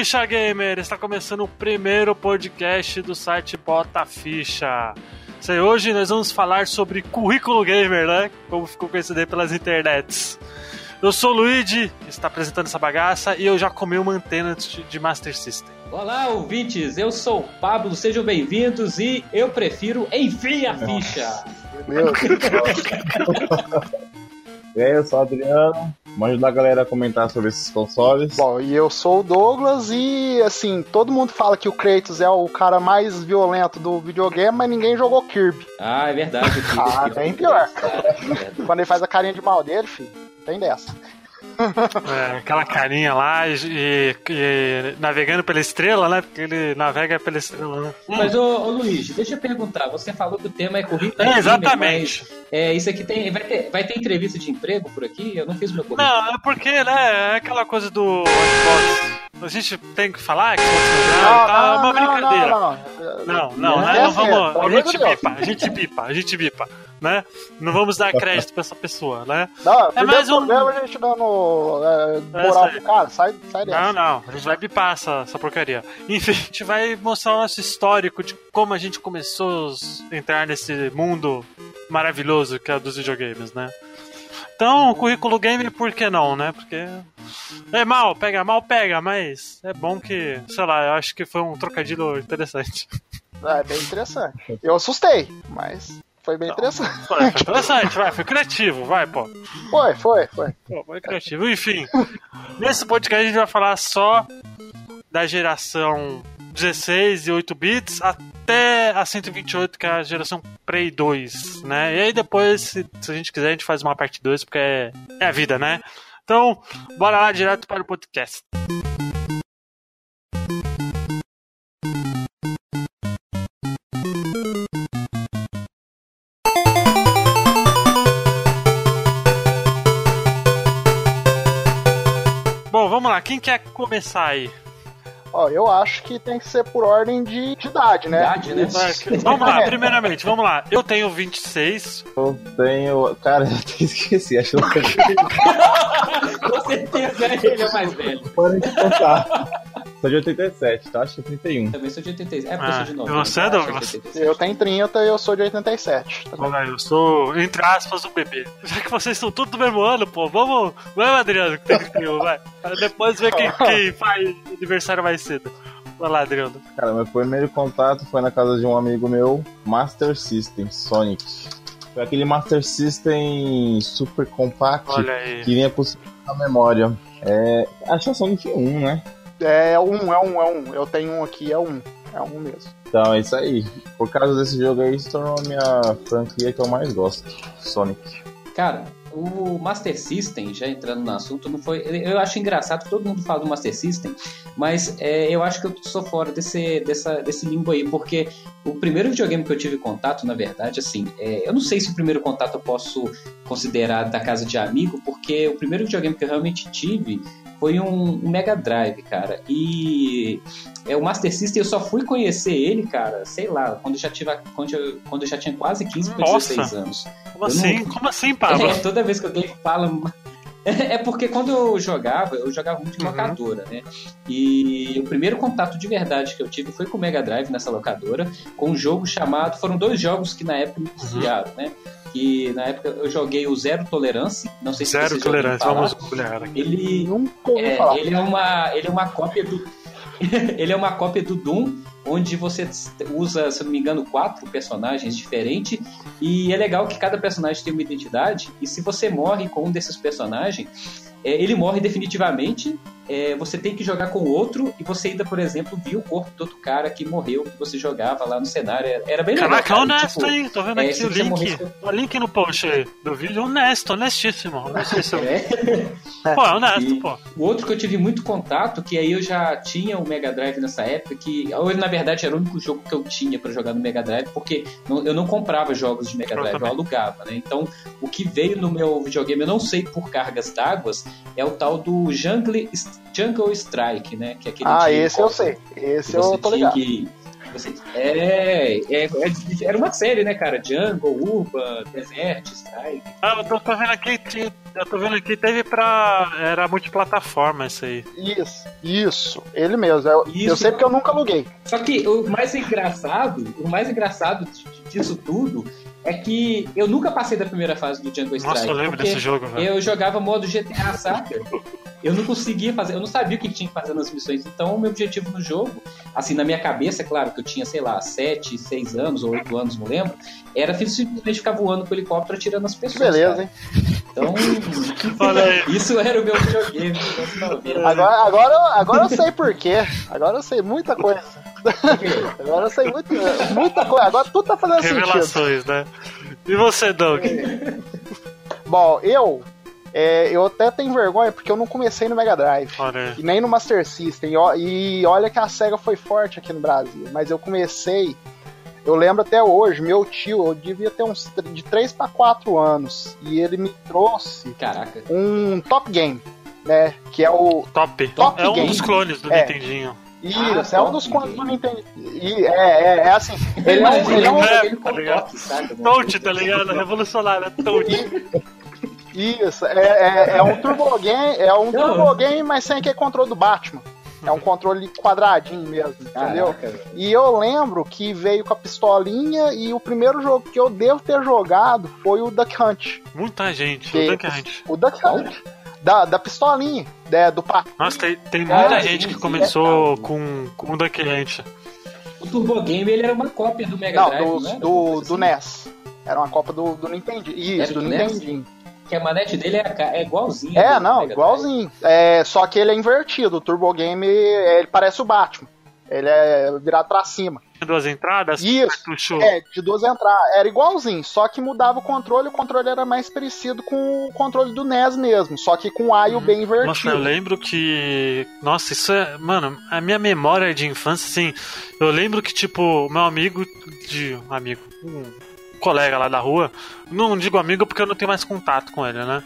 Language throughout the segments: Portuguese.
ficha, gamer! Está começando o primeiro podcast do site Bota Ficha. Sei, hoje nós vamos falar sobre currículo gamer, né? Como ficou conhecido aí pelas internets. Eu sou o Luigi, está apresentando essa bagaça, e eu já comi uma antena de Master System. Olá, ouvintes! Eu sou o Pablo, sejam bem-vindos e eu prefiro Enfim a Ficha! Meu Deus. E aí, eu sou o Adriano. Vamos ajudar a galera a comentar sobre esses consoles. Bom, e eu sou o Douglas e assim, todo mundo fala que o Kratos é o cara mais violento do videogame, mas ninguém jogou Kirby. Ah, é verdade. ah, bem pior. Quando ele faz a carinha de mal dele, filho, tem dessa. É, aquela carinha lá e, e, e, navegando pela estrela, né? Porque ele navega pela estrela, né? Mas, ô, ô Luiz, deixa eu perguntar. Você falou que o tema é corrida. É, exatamente. Gamer, é, isso aqui tem. Vai ter, vai ter entrevista de emprego por aqui? Eu não fiz meu currículo. Não, é porque, né? É aquela coisa do A gente tem que falar que não, tá uma não, brincadeira. Não, não, não, não, né? não vamos. A gente bipa, a gente bipa, a gente bipa, né? Não vamos dar crédito pra essa pessoa, né? Não, é mais um. a gente dando é, moral é, pro cara, sai, sai dessa. Não, não, a gente vai bipar essa, essa porcaria. Enfim, a gente vai mostrar o nosso histórico de como a gente começou a entrar nesse mundo maravilhoso que é dos videogames, né? Então, currículo game, por que não, né? Porque é mal, pega mal, pega, mas é bom que, sei lá, eu acho que foi um trocadilho interessante. É, bem interessante. Eu assustei, mas foi bem interessante. Foi, foi interessante, vai, foi criativo, vai, pô. Foi, foi, foi. Pô, foi criativo. Enfim, nesse podcast a gente vai falar só da geração 16 e 8 bits até a 128, que é a geração Prey 2, né? E aí depois, se, se a gente quiser, a gente faz uma parte 2, porque é, é a vida, né? Então, bora lá direto para o podcast. Bom, lá. Quem quer começar aí? Ó, eu acho que tem que ser por ordem de, de idade, né? Idade, né? vamos lá, primeiramente, vamos lá. Eu tenho 26. Eu tenho. Cara, eu até esqueci, acho que eu Com certeza ele é mais velho. Podem contar. Sou de 87, então acho que é 31. Também sou de 86. É, porque ah, eu sou de 90. Você, é Douglas? Eu tenho 30 e eu sou de 87. Olha, eu sou, entre aspas, um bebê. Já que vocês são tudo do mesmo ano, pô, vamos. Vai, Adriano, que tem que vai. Depois ver quem, quem faz aniversário mais cedo. Vai lá, Adriano. Cara, meu primeiro contato foi na casa de um amigo meu, Master System, Sonic. Foi aquele Master System super compact que vinha com a memória. É, acho que é Sonic 1, né? É um, é um, é um. Eu tenho um aqui, é um. É um mesmo. Então é isso aí. Por causa desse jogo aí, se tornou a minha franquia que eu mais gosto. Sonic. Cara, o Master System, já entrando no assunto, não foi. Eu acho engraçado que todo mundo fala do Master System, mas é, eu acho que eu sou fora desse, dessa, desse limbo aí, porque o primeiro videogame que eu tive contato, na verdade, assim, é, eu não sei se o primeiro contato eu posso considerar da casa de amigo, porque o primeiro videogame que eu realmente tive foi um, um, Mega Drive, cara. E é, o Master System eu só fui conhecer ele, cara, sei lá, quando eu já, tive, quando eu, quando eu já tinha quase 15 para 16 anos. Como eu assim? Não... Como assim, Pablo? É, toda vez que alguém fala. É porque quando eu jogava, eu jogava muito em uhum. locadora, uhum. né? E o primeiro contato de verdade que eu tive foi com o Mega Drive nessa locadora, com um jogo chamado. Foram dois jogos que na época me desviaram, uhum. né? que na época eu joguei o Zero Tolerância, não sei se Zero Tolerância, vamos olhar aqui. Ele, é, ele, é uma, ele é uma cópia do ele é uma cópia do Doom, onde você usa, se não me engano, quatro personagens diferentes. E é legal que cada personagem tem uma identidade. E se você morre com um desses personagens, é, ele morre definitivamente é, você tem que jogar com outro e você ainda, por exemplo, viu o corpo do outro cara que morreu, que você jogava lá no cenário. Era bem legal. Caraca, é honesto, tipo, hein? Tô vendo é, aqui o link. O link no post do vídeo, honesto, honestíssimo. honestíssimo. é. Pô, é honesto, e pô. O outro que eu tive muito contato, que aí eu já tinha o Mega Drive nessa época, que ou na verdade era o único jogo que eu tinha para jogar no Mega Drive, porque eu não comprava jogos de Mega Drive, eu, eu alugava, né? Então, o que veio no meu videogame, eu não sei por cargas d'água, é o tal do Jungle Jungle Strike, né? Que é aquele ah, esse eu sei. Esse eu tô ligado. Que, você, é, é, é, era uma série, né, cara? Jungle, Urban, Desert, Strike. Ah, eu tô, tô vendo aqui, Eu tô vendo aqui, teve pra. Era multiplataforma isso aí. Isso, isso, ele mesmo. Eu, isso. eu sei porque eu nunca aluguei. Só que o mais engraçado, o mais engraçado disso tudo é que eu nunca passei da primeira fase do Django Strike. Nossa, eu lembro desse jogo, velho. Eu jogava modo GTA, saca? Eu não conseguia fazer, eu não sabia o que tinha que fazer nas missões. Então, o meu objetivo no jogo, assim, na minha cabeça, claro que eu tinha, sei lá, 7, 6 anos ou 8 anos, não lembro, era simplesmente ficar voando com o helicóptero atirando as pessoas. Beleza, cara. hein? Então, isso era o meu videogame. Agora, agora, agora eu sei por quê. Agora eu sei muita coisa. Agora eu sei muita, muita coisa. Agora tudo tá fazendo Revelações, sentido. né? E você, Doug? Bom, eu é, eu até tenho vergonha porque eu não comecei no Mega Drive. E nem no Master System. E olha que a SEGA foi forte aqui no Brasil. Mas eu comecei. Eu lembro até hoje, meu tio, eu devia ter uns de 3 para 4 anos. E ele me trouxe Caraca. um Top Game, né? Que é o. Top. Top é um dos clones do é. Nintendinho. Isso, ah, é um dos clones do Nintendo. E, é, é, é assim. Ele, é, ele é ele tá Touch, tá ligado? Revolucionário, é Touch. Isso, é, é, é, um Turbo Game, é um Turbo Game, mas sem aquele controle do Batman. É um controle quadradinho mesmo, entendeu? Caraca, e eu lembro que veio com a pistolinha e o primeiro jogo que eu devo ter jogado foi o Duck Hunt. Muita gente, que, o Duck Hunt. O Duck Hunt. Da, da pistolinha, né, do pato. Nossa, tem, tem muita é, gente que começou é, com, com o Duck Hunt. O Turbo Game ele era uma cópia do Mega Drive, não, do, né? do, do NES. Era uma cópia do, do Nintendo. Isso, do, do Nintendinho que a manete dele é, é igualzinha. É, não, igualzinho. É, só que ele é invertido. O Turbo Game, ele parece o Batman. Ele é virado pra cima. De duas entradas? Isso. É, de duas entradas. Era igualzinho, só que mudava o controle. O controle era mais parecido com o controle do NES mesmo, só que com o A e o B uhum. invertido. Nossa, eu lembro que. Nossa, isso é. Mano, a minha memória de infância, assim. Eu lembro que, tipo, meu amigo. De. Amigo. Um colega lá da rua. Não digo amigo porque eu não tenho mais contato com ele, né?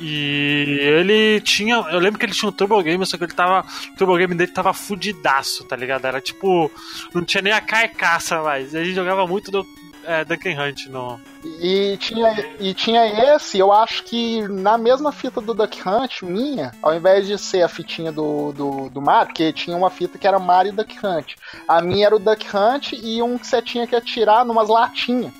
E ele tinha. Eu lembro que ele tinha um Turbo Game, só que ele tava. O Turbo Game dele tava fudidaço, tá ligado? Era tipo. Não tinha nem a carcaça mais. Gente jogava muito do é, Duncan Hunt no. E tinha, e tinha esse, eu acho que na mesma fita do Duck Hunt, minha, ao invés de ser a fitinha do, do, do Mario, porque tinha uma fita que era Mario e Duck Hunt. A minha era o Duck Hunt e um que você tinha que atirar numas latinhas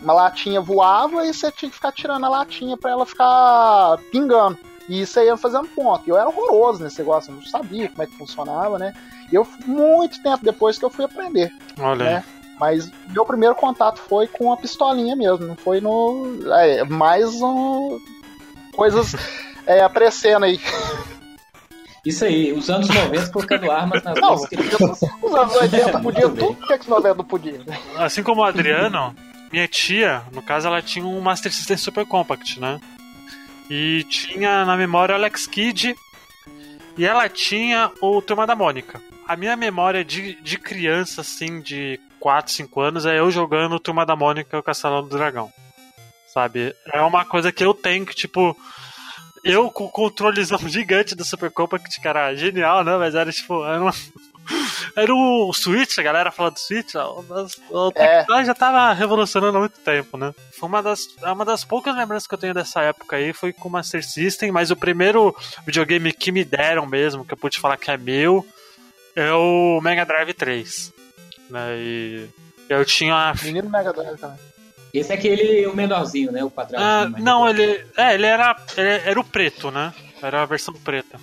uma latinha voava e você tinha que ficar tirando a latinha para ela ficar pingando. E isso aí ia fazendo ponto. E eu era horroroso nesse negócio, eu não sabia como é que funcionava, né? E eu, muito tempo depois que eu fui aprender. Olha né? Mas meu primeiro contato foi com a pistolinha mesmo, não foi no. É, mais um, coisas é, aparecendo aí. Isso aí, os anos 90 colocando armas nas não, Os anos 80 podiam tudo, por que os 90 não podiam? Assim como o Adriano, minha tia, no caso, ela tinha um Master System Super Compact, né? E tinha na memória o Alex Kidd e ela tinha o Turma da Mônica. A minha memória de, de criança, assim, de 4, 5 anos, é eu jogando Turma da Mônica e o Castelo do Dragão. Sabe? É uma coisa que eu tenho que, tipo. Eu com o controlezão gigante do Super Compact, cara, genial, né? Mas era tipo. Era uma, era o Switch, a galera fala do Switch, o é. já tava revolucionando há muito tempo, né? Foi uma das, é uma das poucas lembranças que eu tenho dessa época aí, foi com o Master System, mas o primeiro videogame que me deram mesmo, que eu pude falar que é meu, é o Mega Drive 3. Né? E eu tinha. Menino Mega Drive também. Esse é aquele o menorzinho, né? O quadradinho. Ah, não, ele. É, ele era. Ele era o preto, né? Era a versão preta.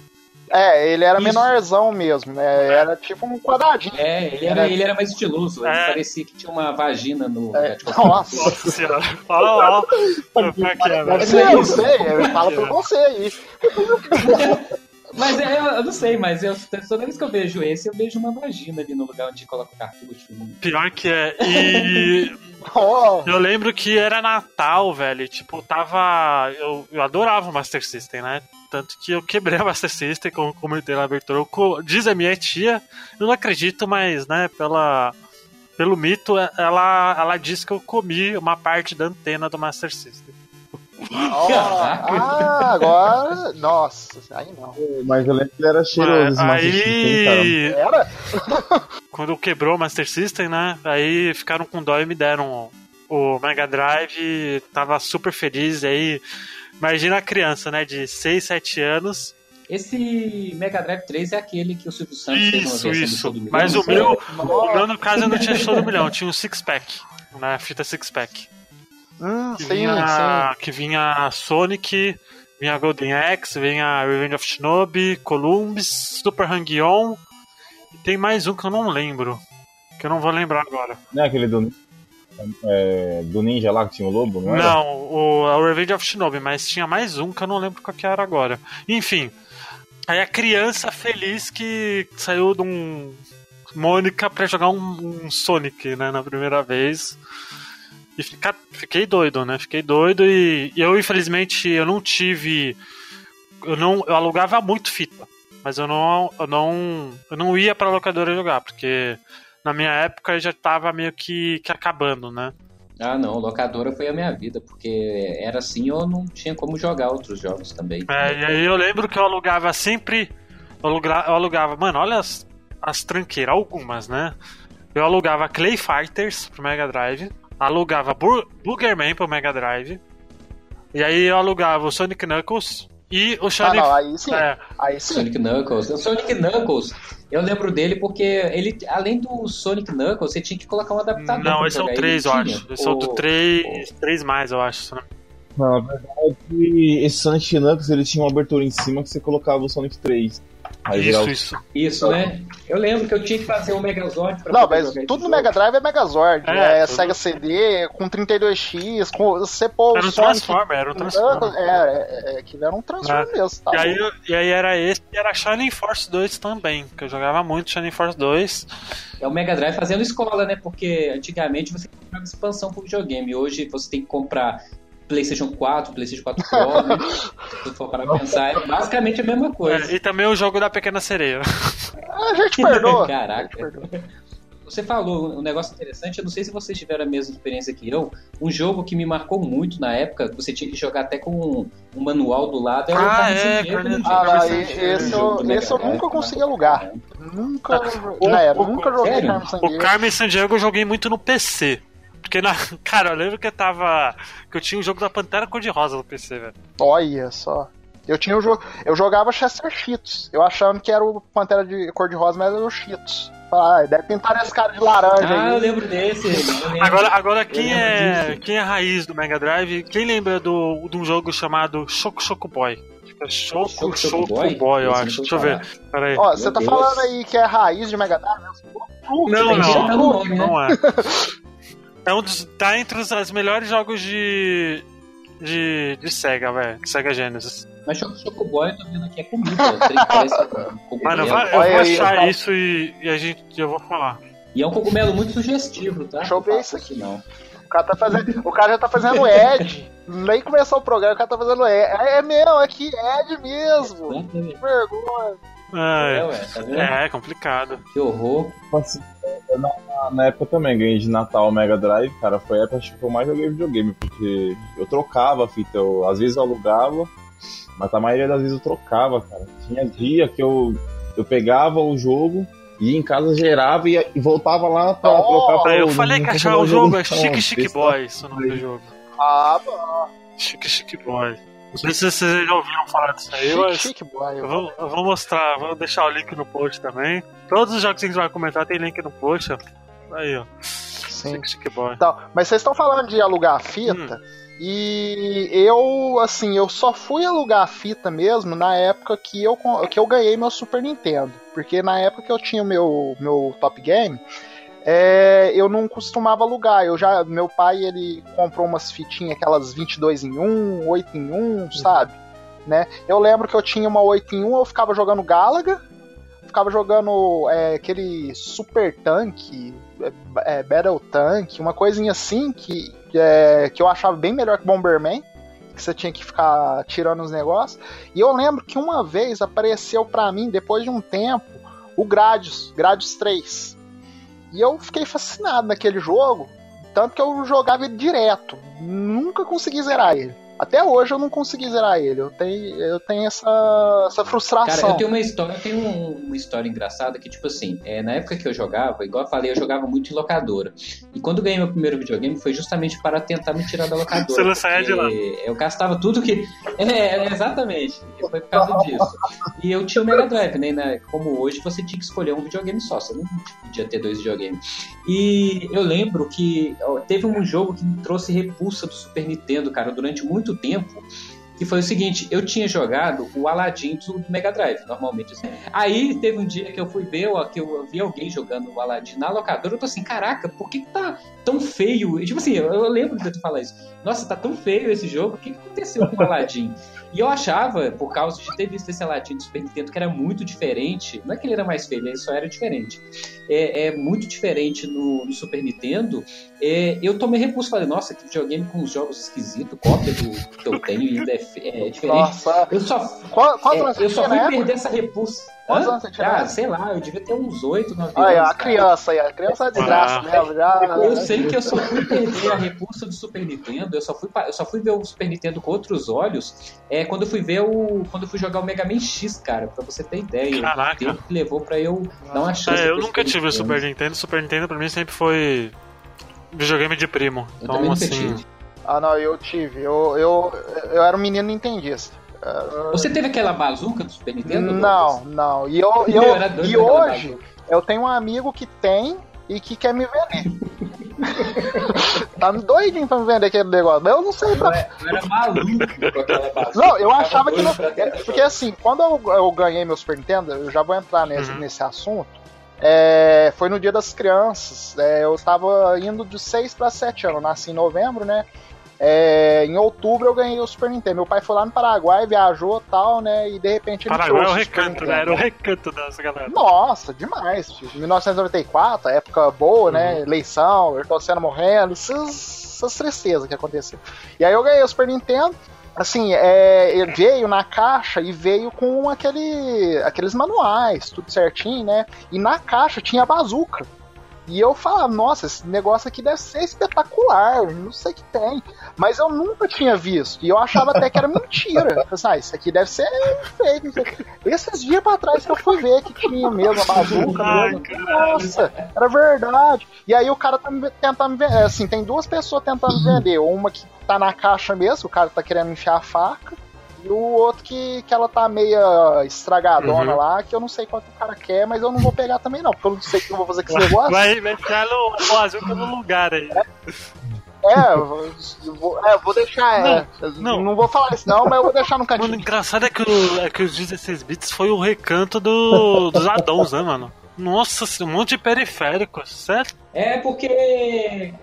É, ele era Isso. menorzão mesmo, né? Era tipo um quadradinho. É, ele era, ele era mais estiloso. Ele é. parecia que tinha uma vagina no. É. Tipo, Nossa. Nossa senhora. Ó, ó. Eu não sei, fala pra você aí. Mas é, eu não sei, mas eu, toda vez que eu vejo esse, eu vejo uma vagina ali no lugar onde coloca o cartucho. Pior que é. E. oh. Eu lembro que era Natal, velho. Tipo, tava. Eu, eu adorava o Master System, né? Tanto que eu quebrei a Master System, como comentei na abertura. Diz a minha tia, eu não acredito, mas, né, pela, pelo mito, ela, ela disse que eu comi uma parte da antena do Master System. Oh, ah, agora. Nossa, aí não. Mas eu lembro que ele era cheiroso. É, aí. Era? Quando quebrou o Master System, né? Aí ficaram com dó e me deram o, Mega Drive tava super feliz. Aí, imagina a criança, né, de 6, 7 anos. Esse Mega Drive 3 é aquele que o Silvio Santos isso, fez uma isso. do milhão. Mas o meu, o meu, no caso, eu não tinha show do milhão, tinha um six-pack, na fita six-pack. Hum, que, sim, vinha, sim. que vinha Sonic, vinha Golden Axe, vinha Revenge of Shinobi, Columbus, Super Hang-On. E tem mais um que eu não lembro. Que eu não vou lembrar agora. Não é aquele do, é, do Ninja lá que tinha o lobo, não era? Não, o, é o Revenge of Shinobi, mas tinha mais um que eu não lembro qual que era agora. Enfim, aí a criança feliz que saiu de um Mônica pra jogar um, um Sonic, né, na primeira vez. E fica, fiquei doido, né? Fiquei doido e, e, eu, infelizmente, eu não tive. Eu não. Eu alugava muito fita. Mas eu não. Eu não. Eu não ia pra locadora jogar, porque na minha época já tava meio que, que acabando, né? Ah, não, locadora foi a minha vida, porque era assim eu não tinha como jogar outros jogos também. É, e aí eu lembro que eu alugava sempre. Eu alugava, eu alugava mano, olha as, as tranqueiras, algumas, né? Eu alugava Clay Fighters pro Mega Drive alugava Boogerman pro Mega Drive. E aí eu alugava o Sonic Knuckles e o Sonic. Ah, não, aí sim. É. Aí sim. Sonic Knuckles. O Sonic Knuckles, eu lembro dele porque ele, além do Sonic Knuckles, você tinha que colocar um adaptador. Não, esse é o 3, eu acho. Esse é o do 3, 3 mais, eu acho. Né? Não, na verdade, esse Sonic Knuckles ele tinha uma abertura em cima que você colocava o Sonic 3. Aí isso, isso. Isso, né? Eu lembro que eu tinha que fazer um Megazord pra Não, mas tudo no Mega Drive é Megazord. É, é tudo... Sega CD, com 32X, com você pôr Era um Transformer, era um Transformer. É, é, é, aquilo era um Transformer é. mesmo. Tá e, aí, e aí era esse e era Shining Force 2 também, que eu jogava muito Shining Force 2. É o Mega Drive fazendo escola, né? Porque antigamente você comprava expansão pro videogame. Hoje você tem que comprar PlayStation 4, PlayStation 4 Pro, né? se for para pensar, é basicamente a mesma coisa. É, e também o jogo da Pequena Sereia. A gente perdoa. Caraca. Você falou um negócio interessante, eu não sei se vocês tiveram a mesma experiência que eu. Um jogo que me marcou muito na época, você tinha que jogar até com um, um manual do lado, era ah, o é, Carne Ah, esse, eu, esse eu nunca consegui alugar. Nunca, na nunca joguei Carmen Sandiego. O Carmen Sandiego eu joguei muito no PC. Porque, na, cara, eu lembro que eu tava. que eu tinha o um jogo da Pantera Cor-de-Rosa no PC, velho. Olha só. Eu tinha o um jogo. Eu jogava Chester Cheetos. Eu achando que era o Pantera de Cor-de-Rosa, mas era o Cheetos. Ah, deve pintar esse cara de laranja ah, aí. eu lembro desse. Eu lembro. Agora, agora quem é quem é a raiz do Mega Drive? Quem lembra do, de um jogo chamado Choco Choco Boy? Choco Choco, Choco Boy, Boy eu acho. Deixa eu ver. Pera aí. Ó, você tá Deus. falando aí que é a raiz de Mega Drive? Não, não, não, não é. É um dos. Tá entre os as melhores jogos de. de, de Sega, velho. Sega Genesis. Mas Choco Boy eu tô vendo aqui é comida. Mano, eu vou, eu vou achar isso e, e, a gente. eu vou falar. E é um cogumelo muito sugestivo, tá? Deixa eu ver isso aqui não. O cara, tá fazendo, o cara já tá fazendo Ed. Nem começou o programa, o cara tá fazendo Ed. É, é meu, aqui, Ed mesmo. Que vergonha. É, é, ué, tá vendo? é, complicado. Que horror. Na, na, época também ganhei de Natal o Mega Drive, cara. Foi a época que eu mais joguei videogame, porque eu trocava a fita. Eu, às vezes eu alugava, mas a maioria das vezes eu trocava, cara. Tinha dia que eu, eu pegava o jogo, ia em casa, gerava e, e voltava lá pra oh, trocar pra Eu falei que achava o jogo, é Chique Chique Boy, o nome do jogo. Ah, bom. Chique Chique Boy. Não sei se vocês já ouviram falar disso aí, mas. Chique, boy, eu, vou, eu vou mostrar, vou deixar o link no post também. Todos os jogos que a gente vai comentar tem link no post, ó. Aí, ó. Sim. Chique, chique boy. Então, mas vocês estão falando de alugar fita. Hum. E eu, assim, eu só fui alugar a fita mesmo na época que eu, que eu ganhei meu Super Nintendo. Porque na época que eu tinha o meu, meu Top Game, é, eu não costumava alugar. Eu já, meu pai ele comprou umas fitinhas, aquelas 22 em 1, 8 em 1, sabe? Né? Eu lembro que eu tinha uma 8 em 1, eu ficava jogando Galaga, ficava jogando é, aquele Super Tank, é, é, Battle Tank, uma coisinha assim que, é, que eu achava bem melhor que Bomberman. Que você tinha que ficar tirando os negócios. E eu lembro que uma vez apareceu para mim, depois de um tempo, o Gradius, Gradius 3 e eu fiquei fascinado naquele jogo, tanto que eu jogava ele direto. Nunca consegui zerar ele. Até hoje eu não consegui zerar ele. Eu tenho, eu tenho essa, essa frustração. Cara, eu tenho uma história, eu tenho uma história engraçada que, tipo assim, é, na época que eu jogava, igual eu falei, eu jogava muito em locadora. E quando eu ganhei meu primeiro videogame foi justamente para tentar me tirar da locadora. Você não saia de lá. Eu gastava tudo que. É, é exatamente. Foi por causa disso. E eu tinha o Mega Drive, né? Como hoje você tinha que escolher um videogame só. Você não podia ter dois videogames. E eu lembro que teve um jogo que me trouxe repulsa do Super Nintendo, cara, durante muito tempo que foi o seguinte, eu tinha jogado o Aladdin do Mega Drive, normalmente. Assim. Aí teve um dia que eu fui ver, que eu vi alguém jogando o Aladdin na locadora, eu tô assim, caraca, por que, que tá tão feio? E, tipo assim, eu, eu lembro de tu falar isso. Nossa, tá tão feio esse jogo, o que, que aconteceu com o Aladdin? E eu achava, por causa de ter visto esse Aladdin do Super Nintendo, que era muito diferente. Não é que ele era mais feio, ele só era diferente. É, é muito diferente no, no Super Nintendo. É, eu tomei repulso, falei, nossa, que videogame com os jogos esquisitos, cópia do que eu tenho ainda é, é diferente. Nossa. Eu só, qual, qual é, eu só fui perder essa repulsa. Quantos anos você tinha? Ah, sei lá, eu devia ter uns 8, 9 anos. Olha, a criança aí, a criança é de graça ah. mesmo. Já... Eu sei que eu só fui perder a repulsa do Super Nintendo, eu só fui, eu só fui ver o Super Nintendo com outros olhos é, quando eu fui ver o. Quando eu fui jogar o Mega Man X, cara, pra você ter ideia. Caraca. O tempo que levou pra eu dar uma chance. É, eu nunca tive o Super Nintendo, Super Nintendo pra mim sempre foi videogame de primo. Eu então, assim. Tive. Ah, não, eu tive. Eu, eu, eu era um menino nintendista. Você teve aquela bazuca do Super Nintendo? Não, não. E, eu, eu, eu e hoje eu tenho um amigo que tem e que quer me vender. tá doidinho pra me vender aquele negócio. Eu não sei pra. Eu era maluco com aquela bazuca. Não, eu achava que. Não... Porque assim, quando eu, eu, ganhei meu Super Nintendo, eu já vou entrar nesse, uhum. nesse assunto. É, foi no Dia das Crianças. É, eu tava indo de 6 para 7 anos. Nasci em novembro, né? É, em outubro eu ganhei o Super Nintendo. Meu pai foi lá no Paraguai, viajou tal, né? E de repente ele Paraguai é o recanto, né? Era o recanto dessa galera. Nossa, demais. 1994, época boa, né? uhum. né? Eleição, Senna morrendo, essas, essas tristezas que aconteceram. E aí eu ganhei o Super Nintendo. Assim, é, veio na caixa e veio com aquele, aqueles manuais, tudo certinho, né? E na caixa tinha bazuca. E eu falava, nossa, esse negócio aqui deve ser espetacular, não sei o que tem. Mas eu nunca tinha visto. E eu achava até que era mentira. Eu pensava, ah, isso aqui deve ser fake. Esses dias pra trás que eu fui ver que tinha mesmo a bazuca. Nossa, era verdade. E aí o cara tá me, tentando me vender. Assim, tem duas pessoas tentando vender. Uma que tá na caixa mesmo, o cara tá querendo enfiar a faca. E o outro que, que ela tá meia estragadona uhum. lá, que eu não sei quanto o cara quer, mas eu não vou pegar também não, porque eu não sei o que eu vou fazer com esse negócio. Vai, vai ficar no, no azul no lugar aí. É. É, eu vou, é, vou deixar. Não, é, não. não vou falar isso, não, mas eu vou deixar no cantinho. Mano, engraçado é que, o, é que os 16 bits foi o recanto do, dos addons, né, mano? Nossa, um monte de periféricos, certo? É, porque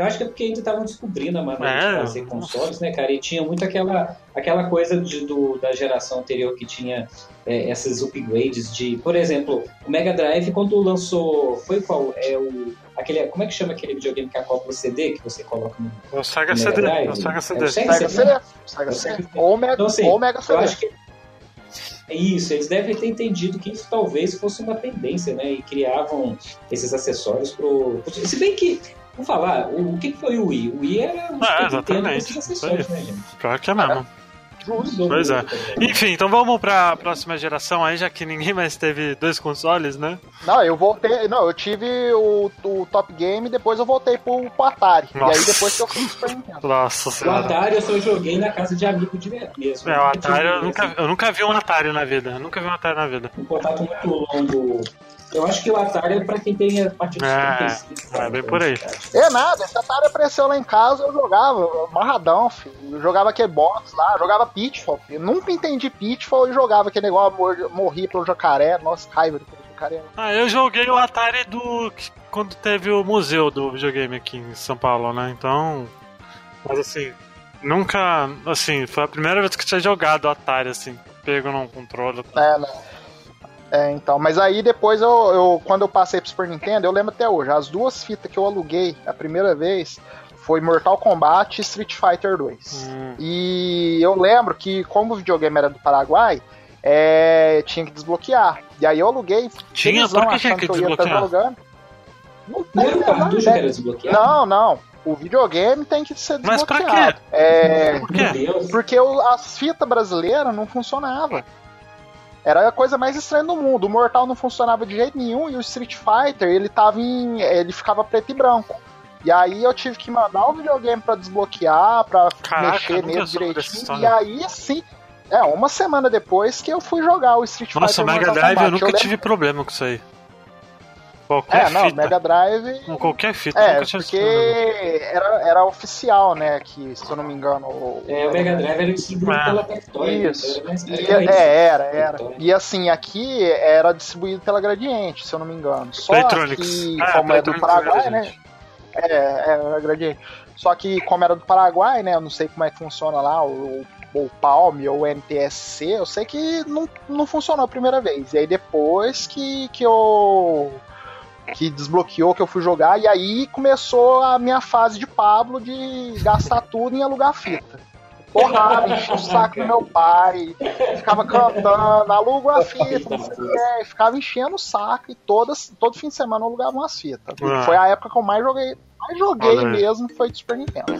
eu acho que é porque ainda estavam descobrindo a maneira é. de fazer consoles, né, cara? E tinha muito aquela, aquela coisa de, do, da geração anterior que tinha é, essas upgrades de, por exemplo, o Mega Drive quando lançou, foi qual? É o aquele, como é que chama aquele videogame que acopla o CD que você coloca no, o Sega no CD, Drive? o Sega CD. É o Sega, Sega CD. Sega CD. Ou Mega, então, assim, ou Mega CD. Eu acho que é isso, eles devem ter entendido que isso talvez fosse uma tendência, né? E criavam esses acessórios pro. Se bem que Vamos falar, o, o que foi o Wii? O Wii era um ah, exatamente. acessórios, né, gente? Pior que é mesmo. Pois é. Enfim, então vamos pra próxima geração aí, já que ninguém mais teve dois consoles, né? Não, eu voltei. Não, eu tive o, o Top Game e depois eu voltei pro, pro Atari. Nossa. E aí depois que eu fui pro Super Nintendo. Nossa senhora. O Atari eu só joguei na casa de amigo de mesmo. É, o Atari eu nunca, eu nunca vi um Atari na vida. Eu nunca vi um Atari na vida. Um contato muito longo eu acho que o Atari é pra quem tem a partir dos é, 35. É, bem por aí. É nada, esse Atari apareceu lá em casa, eu jogava, amarradão, filho. Eu jogava aquele box lá, jogava Pitfall. Filho. Eu nunca entendi Pitfall e jogava aquele negócio, morri pelo jacaré, nossa, raiva do jacaré. Ah, eu joguei o Atari do. quando teve o museu do videogame aqui em São Paulo, né? Então. Mas assim, nunca. Assim, foi a primeira vez que eu tinha jogado o Atari, assim, pego num controle. É, né? É, então, mas aí depois eu, eu, quando eu passei pro Super Nintendo, eu lembro até hoje, as duas fitas que eu aluguei a primeira vez foi Mortal Kombat e Street Fighter 2. Hum. E eu lembro que, como o videogame era do Paraguai, é, tinha que desbloquear. E aí eu aluguei. Tinha? Por que tinha que, que desbloquear? Não, não era o cartucho que era desbloqueado? Não, não. O videogame tem que ser desbloqueado. Mas pra quê? É... Por quê? Porque as fitas brasileiras não funcionavam. Era a coisa mais estranha do mundo. O Mortal não funcionava de jeito nenhum e o Street Fighter, ele tava em. ele ficava preto e branco. E aí eu tive que mandar o videogame para desbloquear, para mexer nele direitinho. E aí sim. É, uma semana depois que eu fui jogar o Street Nossa, Fighter. Nossa, Mega Drive eu nunca eu tive problema com isso aí. Qualquer é, não, fita. Mega Drive. Com qualquer fita. É, porque era, era oficial, né? Que, se eu não me engano. O, é, o Mega Drive era distribuído ah. pela Tectoy. Isso. Era, e, é, era, era. E assim, aqui era distribuído pela Gradiente, se eu não me engano. Só que, ah, como é do Paraguai, né? É, é, Gradiente. Só que, como era do Paraguai, né? Eu não sei como é que funciona lá, o, ou Palm ou NTSC, eu sei que não, não funcionou a primeira vez. E aí depois que, que eu que desbloqueou que eu fui jogar, e aí começou a minha fase de Pablo de gastar tudo em alugar fita. Porrada, enchi o saco do meu pai, ficava cantando, alugo a fita, é, ficava enchendo o saco e todas, todo fim de semana eu alugava umas fitas. Ah. Foi a época que eu mais joguei, mais joguei mesmo, foi de Super Nintendo.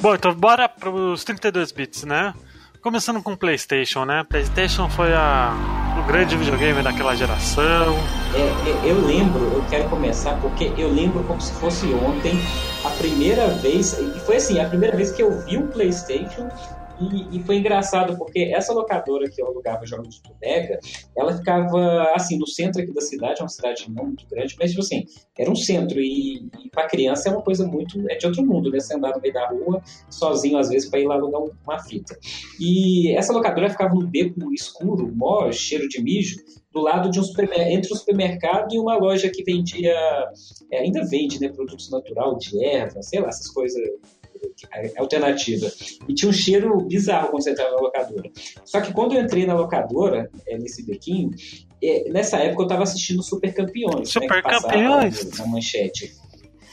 Bom, então bora para os 32 bits, né? Começando com o PlayStation, né? PlayStation foi a, o grande videogame daquela geração. É, é, eu lembro, eu quero começar porque eu lembro como se fosse ontem a primeira vez, e foi assim, a primeira vez que eu vi um PlayStation e, e, foi engraçado porque essa locadora que eu alugava jogos do Mega, ela ficava assim no centro aqui da cidade, é uma cidade não muito grande, mas tipo assim, era um centro e, e para criança é uma coisa muito é de outro mundo, né? Você andar no meio da rua sozinho às vezes para ir lá alugar uma fita. E essa locadora ficava num beco escuro, mó cheiro de mijo, do lado de um entre um supermercado e uma loja que vendia, é, ainda vende, né, produtos natural de erva, sei lá, essas coisas alternativa. E tinha um cheiro bizarro quando você entrava na locadora. Só que quando eu entrei na locadora, é, nesse bequinho, é, nessa época eu estava assistindo Super Campeões. Super né, Campeões? Na manchete.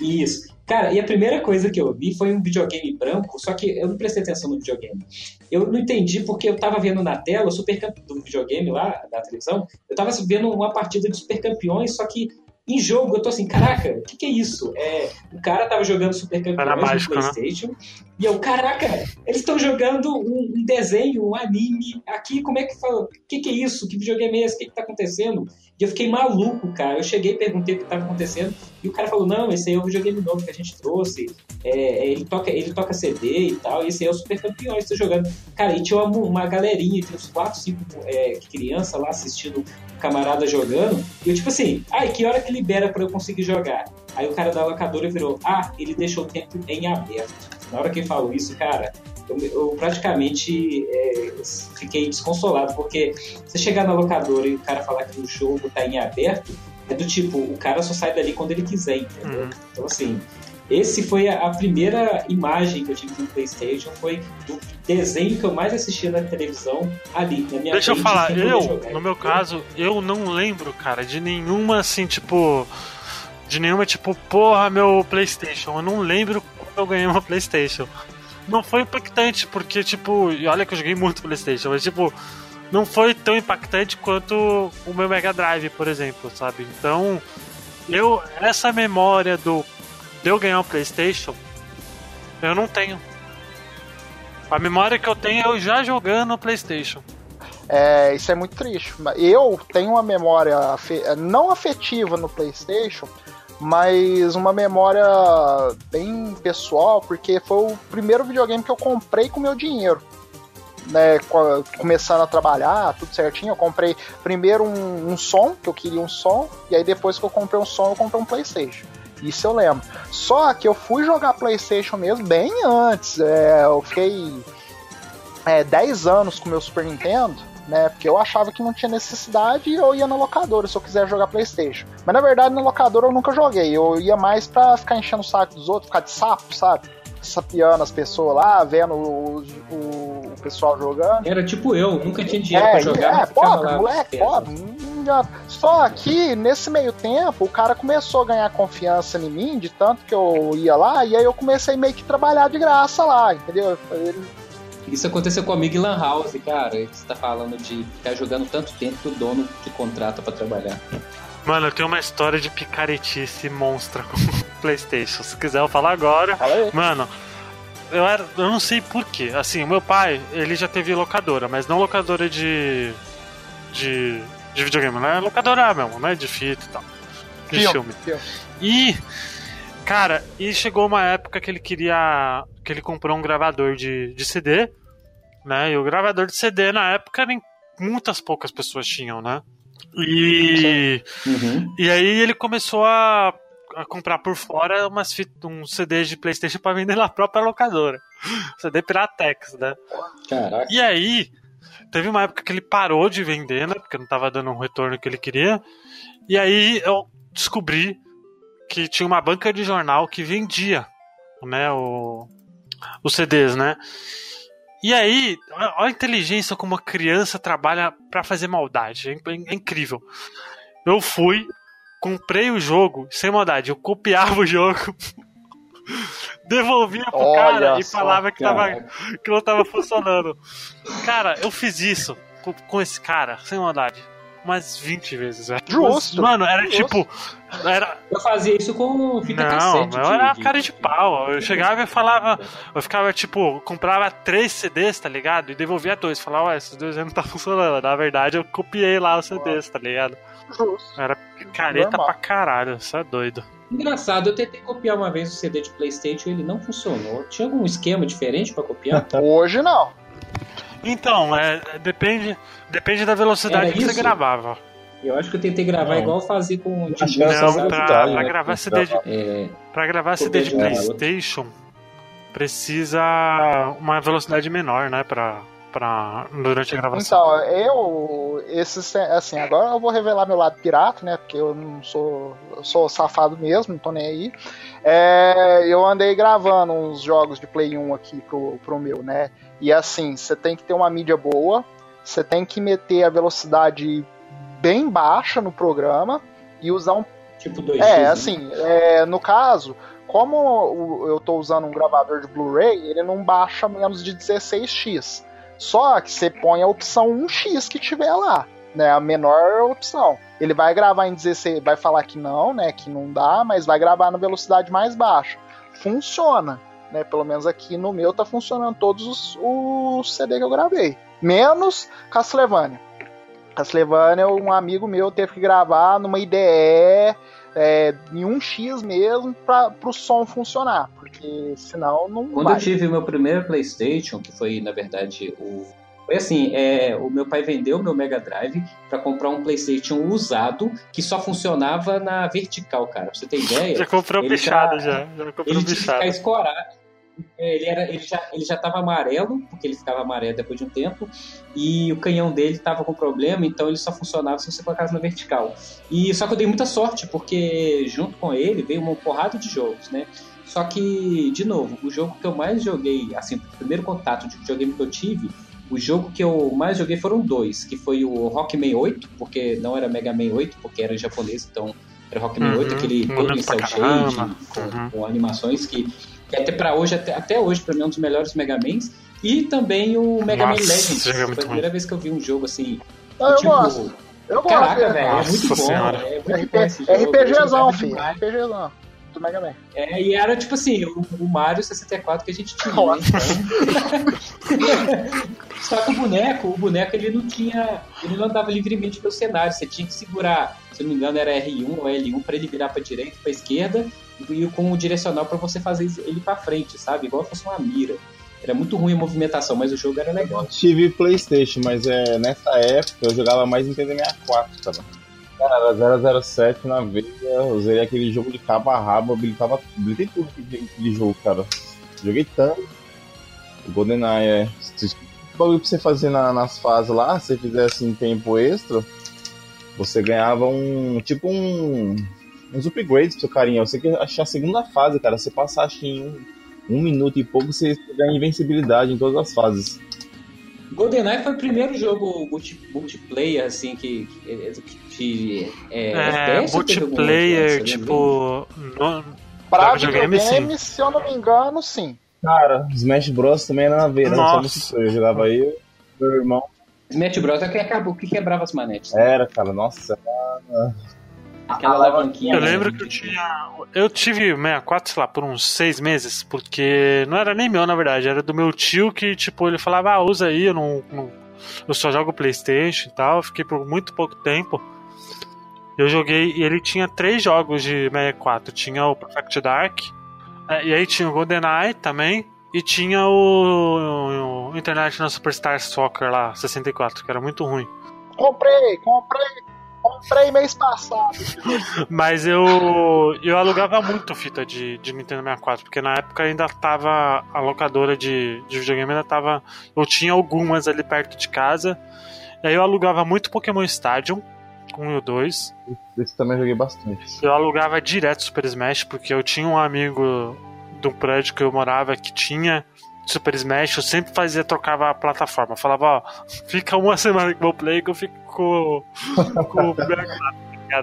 Isso. Cara, e a primeira coisa que eu vi foi um videogame branco, só que eu não prestei atenção no videogame. Eu não entendi porque eu tava vendo na tela o Super do videogame lá, da televisão, eu tava vendo uma partida de Super Campeões, só que em jogo, eu tô assim, caraca, o que, que, é isso? É, o cara tava jogando Super Campeões mágico, no né? Playstation, né? e eu, caraca, eles estão jogando um, um, desenho, um anime aqui, como é que fala? O que, que é isso? Que videogame é esse? O que, que tá acontecendo? E eu fiquei maluco, cara. Eu cheguei perguntei o que estava acontecendo. E o cara falou: Não, esse aí é o videogame novo que a gente trouxe. É, ele, toca, ele toca CD e tal. E esse aí é o Super Campeão. Estou jogando. Cara, e tinha uma, uma galerinha, tinha uns 4, 5 é, crianças lá assistindo o camarada jogando. E eu, tipo assim: Ai, que hora que libera para eu conseguir jogar? Aí o cara da locadora virou: Ah, ele deixou o tempo em aberto. Na hora que ele falou isso, cara, eu, eu praticamente é, fiquei desconsolado, porque você chegar na locadora e o cara falar que o jogo tá em aberto, é do tipo, o cara só sai dali quando ele quiser, entendeu? Uhum. Então, assim, esse foi a, primeira imagem que eu tive no PlayStation, foi do desenho que eu mais assistia na televisão ali, na minha Deixa eu falar, eu, no meu caso, eu não lembro, cara, de nenhuma, assim, tipo. De nenhuma, tipo, porra, meu PlayStation. Eu não lembro quando eu ganhei meu PlayStation não foi impactante, porque, tipo, olha que eu joguei muito PlayStation, mas, tipo, não foi tão impactante quanto o meu Mega Drive, por exemplo, sabe? Então, eu, essa memória do de eu ganhar um PlayStation, eu não tenho. A memória que eu tenho é eu já jogando no PlayStation. É, isso é muito triste. Eu tenho uma memória não afetiva no PlayStation, mas uma memória bem pessoal, porque foi o primeiro videogame que eu comprei com meu dinheiro. Né, começando a trabalhar, tudo certinho, eu comprei primeiro um, um, som, que eu queria um som, e aí depois que eu comprei um som, eu comprei um Playstation. Isso eu lembro. Só que eu fui jogar Playstation mesmo bem antes. É, eu fiquei é, 10 anos com meu Super Nintendo né? Porque eu achava que não tinha necessidade e eu ia na locadora se eu quiser jogar PlayStation. Mas na verdade na locadora eu nunca joguei. Eu ia mais pra ficar enchendo o saco dos outros, ficar de sapo, sabe? Sapiando as pessoas lá, vendo o, o, o pessoal jogando. Era tipo eu, nunca tinha dinheiro é, pra jogar. É, pobre, moleque, pobre. Só que nesse meio tempo o cara começou a ganhar confiança em mim, de tanto que eu ia lá, e aí eu comecei meio que trabalhar de graça lá, entendeu? Ele Isso aconteceu comigo em Lan House, cara. Você tá falando de ficar jogando tanto tempo que o dono te contrata para trabalhar. Mano, eu tenho uma história de picaretice monstra com PlayStation. Se quiser eu falar agora. Mano, eu era. Eu não sei porquê. Assim, o meu pai, ele já teve locadora, mas não locadora de. de. de videogame, né? Locadora mesmo, né? De fita e tal. De filme. filme. E. Cara, e chegou uma época que ele queria. Que ele comprou um gravador de, de CD, né? E o gravador de CD na época nem muitas poucas pessoas tinham, né? E, uhum. e aí ele começou a, a comprar por fora umas fit, um CDs de Playstation para vender na própria locadora. CD Piratex, né? Caraca. E aí, teve uma época que ele parou de vender, né? Porque não tava dando um retorno que ele queria. E aí eu descobri que tinha uma banca de jornal que vendia né, o, os CDs, né? E aí, olha a inteligência como uma criança trabalha para fazer maldade. É, é, incrível. Eu fui, comprei o jogo, sem maldade, eu copiava o jogo, devolvia pro olha cara e falava que, tava, que não tava funcionando. Cara, eu fiz isso com, com esse cara, sem maldade umas 20 vezes, velho. Justo. Mano, era Justo. tipo. Era... Eu fazia isso com fita não, cassete. Não, era de, cara de pau. Eu chegava e falava. Eu ficava, tipo, comprava três CDs, tá ligado? E devolvia dois. Falava, ué, esses dois não tá funcionando. Na verdade, eu copiei lá os CDs, tá ligado? Justo. Era careta Normal. pra caralho, isso é doido. Engraçado, eu tentei copiar uma vez o CD de Playstation e ele não funcionou. Tinha algum esquema diferente para copiar? Hoje não. Então, é, depende, depende da velocidade que você gravava. Eu acho que eu tentei gravar não. igual fazer com o tipo, Não, pra, pra, né? gravar CD de, é, pra gravar CD de Playstation precisa uma velocidade menor, né? Pra, pra, durante a gravação. Então, eu. Esses, assim, agora eu vou revelar meu lado pirata, né? Porque eu não sou. Eu sou safado mesmo, não tô nem aí. É, eu andei gravando uns jogos de Play 1 aqui pro, pro meu, né? E assim, você tem que ter uma mídia boa, você tem que meter a velocidade bem baixa no programa e usar um. Tipo 2x. É, né? assim, é, no caso, como eu estou usando um gravador de Blu-ray, ele não baixa menos de 16x. Só que você põe a opção 1x que tiver lá, né? A menor opção. Ele vai gravar em 16, vai falar que não, né? Que não dá, mas vai gravar na velocidade mais baixa. Funciona né? Pelo menos aqui no meu tá funcionando todos os, os CD que eu gravei. Menos Castlevania. Castlevania, um amigo meu teve que gravar numa IDE é, em 1x mesmo para o som funcionar, porque senão não Quando vai. eu tive meu primeiro PlayStation, que foi na verdade o foi assim, é, o meu pai vendeu meu Mega Drive para comprar um PlayStation usado que só funcionava na vertical, cara. Pra você ter ideia? Já comprou bichado já. já comprou ele bichado. Tinha escorado. É, ele, era, ele, já, ele já tava amarelo, porque ele ficava amarelo depois de um tempo, e o canhão dele tava com problema, então ele só funcionava se você colocasse na vertical. E só que eu dei muita sorte, porque junto com ele veio uma porrada de jogos, né? Só que, de novo, o jogo que eu mais joguei, assim, o primeiro contato de videogame que eu tive o jogo que eu mais joguei foram dois, que foi o Rockman 8, porque não era Mega Man 8, porque era japonês, então era Rockman uhum, 8, aquele todo em cel shade, com, uhum. com, animações que, que até para hoje, até, até hoje, para mim é um dos melhores Mega Mans. E também o Mega Nossa, Man Legends. É foi a primeira vez que eu vi um jogo assim. Ah, eu tipo, gosto. Eu Caraca, velho, é muito bom. É muito bom RPGzão, filho. RPGzão do Mega Man. É, e era tipo assim, o, o Mario 64 que a gente tinha. Né? Só que o boneco, o boneco ele não tinha. Ele não andava livremente pelo cenário. Você tinha que segurar, se não me engano, era R1 ou L1 para ele virar pra direita, pra esquerda, e com o direcional para você fazer ele para frente, sabe? Igual se fosse uma mira. Era muito ruim a movimentação, mas o jogo era legal. Eu tive Playstation, mas é, nessa época eu jogava mais em TV64, tá Cara, 007 na veia, usei aquele jogo de cabo a rabo, habilitava, habilitei tudo aquele jogo, cara. Joguei tanto. O GoldenEye é. O bagulho pra você fazer na, nas fases lá, se você fizesse em tempo extra, você ganhava um. Tipo um. uns upgrades pro seu carinha. Sei que achei a segunda fase, cara. Você passar acho em um, um minuto e pouco, você ganha invencibilidade em todas as fases. GoldenEye foi o primeiro jogo multi, multiplayer, assim, que. que, é, é multiplayer, tipo. No, pra videogame, sim. se eu não me engano, sim. Cara, Smash Bros também era na veia, né? Só eu jogava aí, meu irmão. Smash Bros é que acabou, que quebrava as manetes. Era, cara, nossa, era... Aquela alavanquinha. Eu lembro que eu tinha. Eu tive 64, sei lá, por uns seis meses, porque não era nem meu, na verdade, era do meu tio que, tipo, ele falava, ah, usa aí, eu não. não eu só jogo Playstation e tal. Eu fiquei por muito pouco tempo. Eu joguei e ele tinha três jogos de 64. Tinha o Perfect Dark, é, e aí tinha o GoldenEye também, e tinha o, o International Superstar Soccer lá, 64, que era muito ruim. Comprei, comprei, comprei mês passado. Mas eu eu alugava muito fita de, de Nintendo 64, porque na época ainda tava a locadora de, de videogame ainda tava, eu tinha algumas ali perto de casa. E aí eu alugava muito Pokémon Stadium, 1 e o 2. Esse também joguei bastante. Eu alugava direto Super Smash, porque eu tinha um amigo do prédio que eu morava que tinha Super Smash, eu sempre fazia, trocava a plataforma. falava, ó, fica uma semana que eu play que eu fico com, com o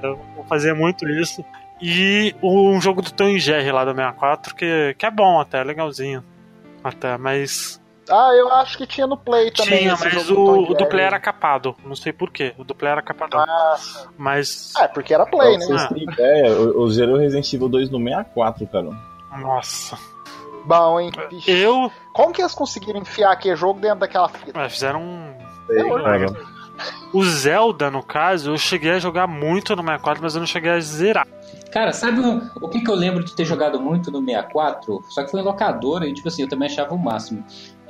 Eu fazia muito isso. E um jogo do Tom Jerry lá do 64, que, que é bom até, legalzinho. Até, mas ah, eu acho que tinha no Play também. Tinha, mas o, o do Play era capado. Não sei porquê. O do Play era capado. Ah, mas. É, porque era Play, né? Vocês têm ideia, eu, eu zerei o Resident Evil 2 no 64, cara. Nossa. Bom, hein? Eu. Como que eles conseguiram enfiar aquele jogo dentro daquela fita? É, fizeram um. o Zelda, no caso, eu cheguei a jogar muito no 64, mas eu não cheguei a zerar. Cara, sabe o, o que, que eu lembro de ter jogado muito no 64? Só que foi em locadora e, tipo assim, eu também achava o máximo.